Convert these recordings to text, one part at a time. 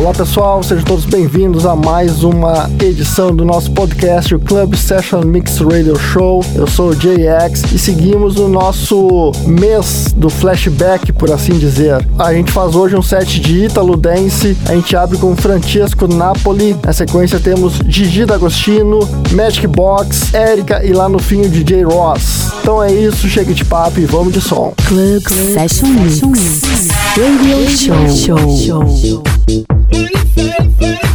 Olá pessoal, sejam todos bem-vindos a mais uma edição do nosso podcast, o Club Session Mix Radio Show. Eu sou o JX e seguimos o nosso mês do flashback, por assim dizer. A gente faz hoje um set de Italo Dance, a gente abre com Francesco Napoli, na sequência temos Gigi D'Agostino, Magic Box, Erika e lá no fim o DJ Ross. Então é isso, chega de papo e vamos de som. Club Session Mix Radio Show. Show. Thank you.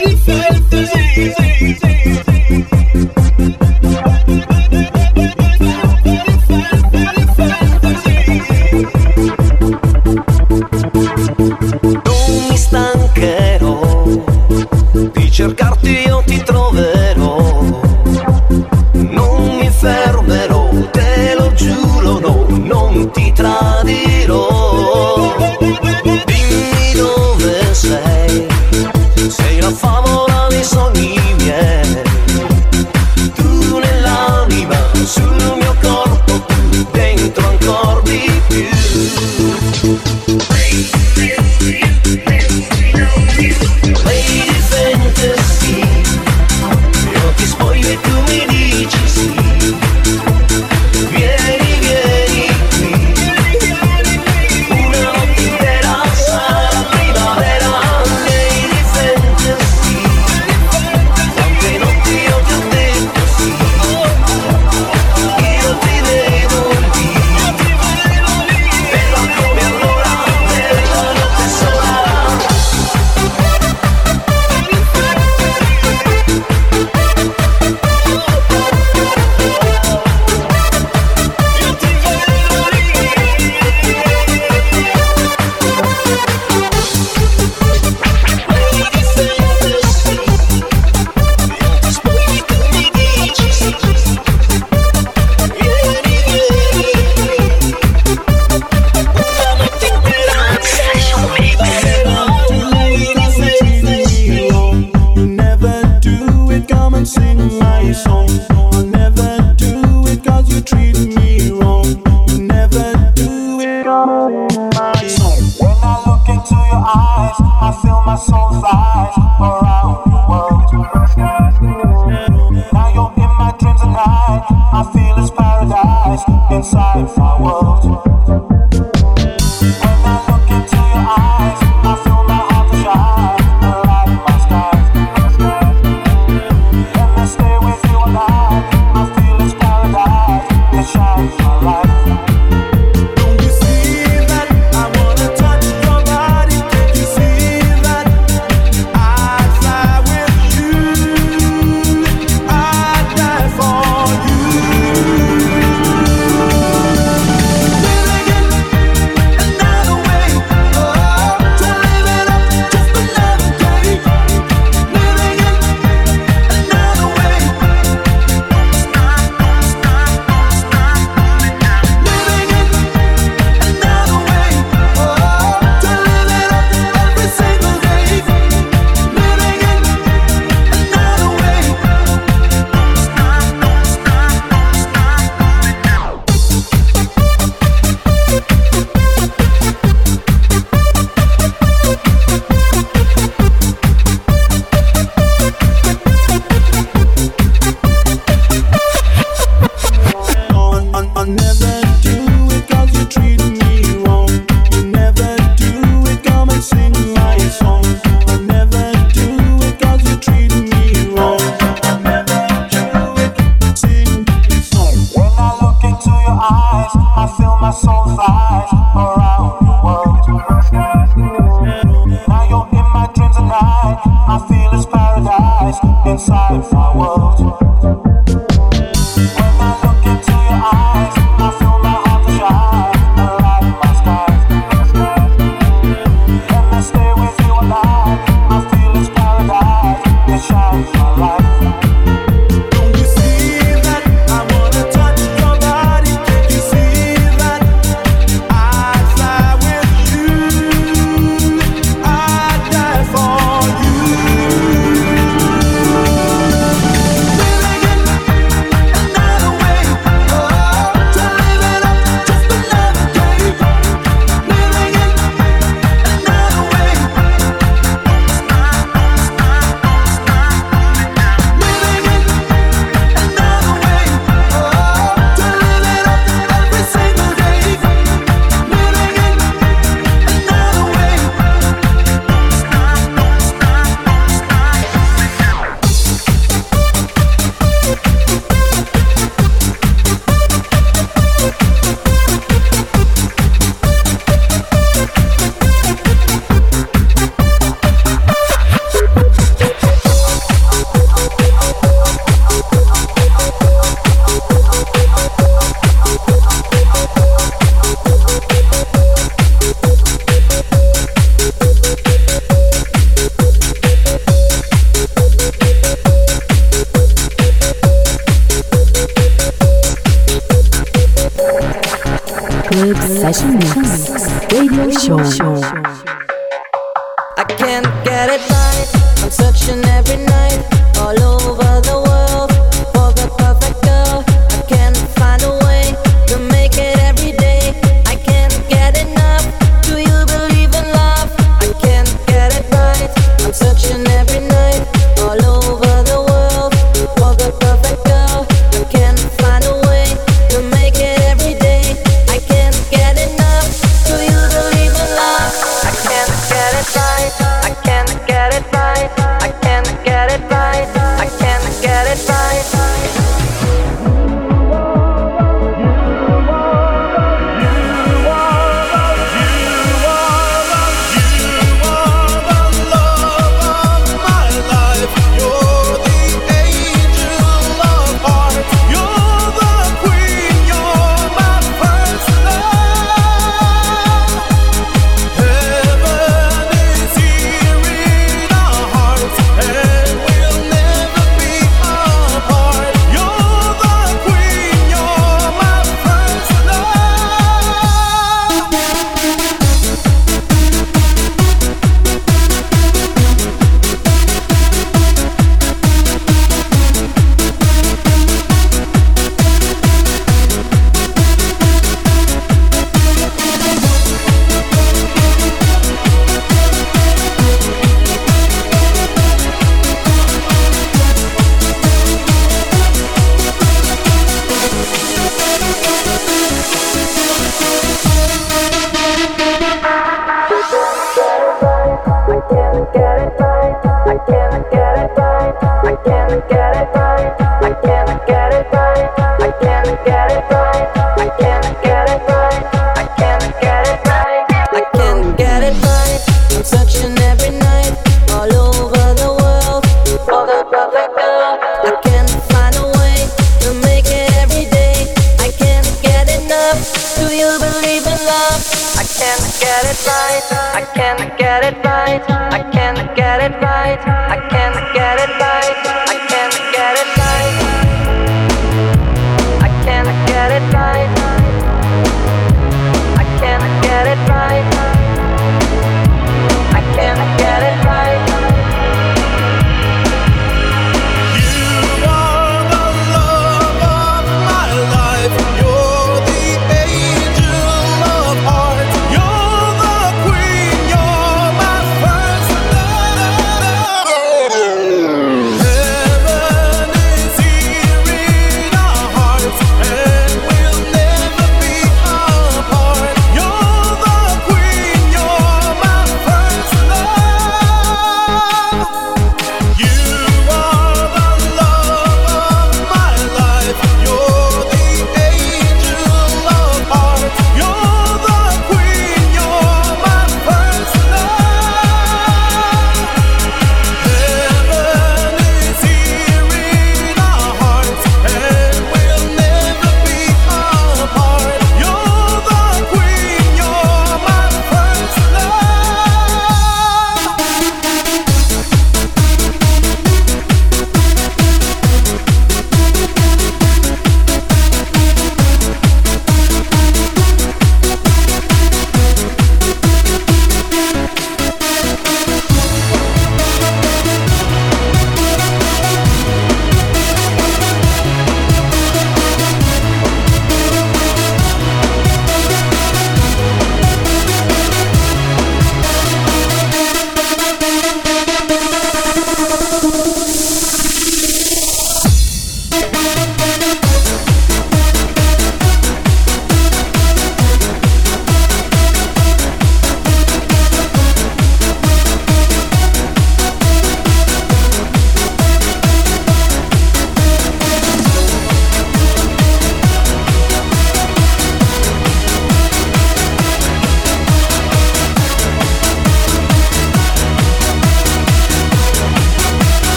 ele faz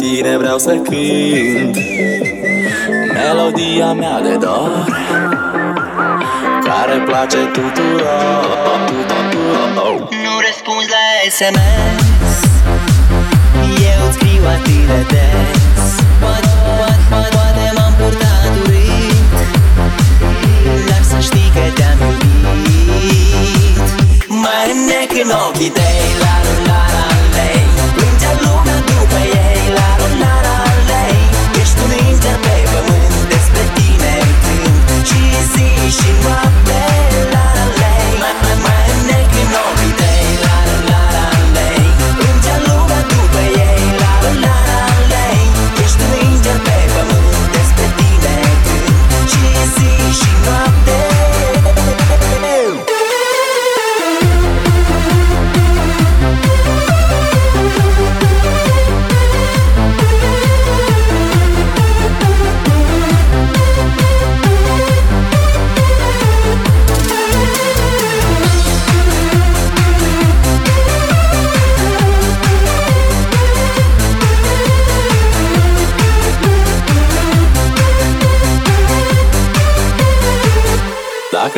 tine vreau să cânt. Melodia mea de dor Care place tuturor, tuturor. Nu răspunzi la SMS Eu îți scriu atât de des Poate, poate, poate, poate m-am purtat urit Dar să știi că te-am iubit. Mă înnec în ochii tăi La la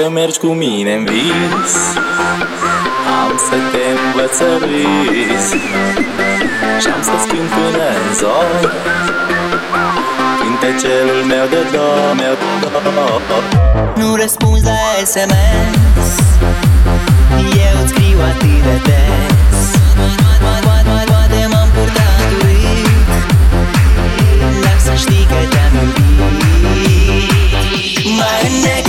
Dacă mergi cu mine în vis. Am să te învăț să râzi Și-am să schimb până în zor Cântecelul meu de dor, meu de dor. Nu răspunzi la SMS Eu îți scriu atât de des. Poate, poate, poate m-am purtat urit Dar să știi că te-am iubit. Você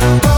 Oh.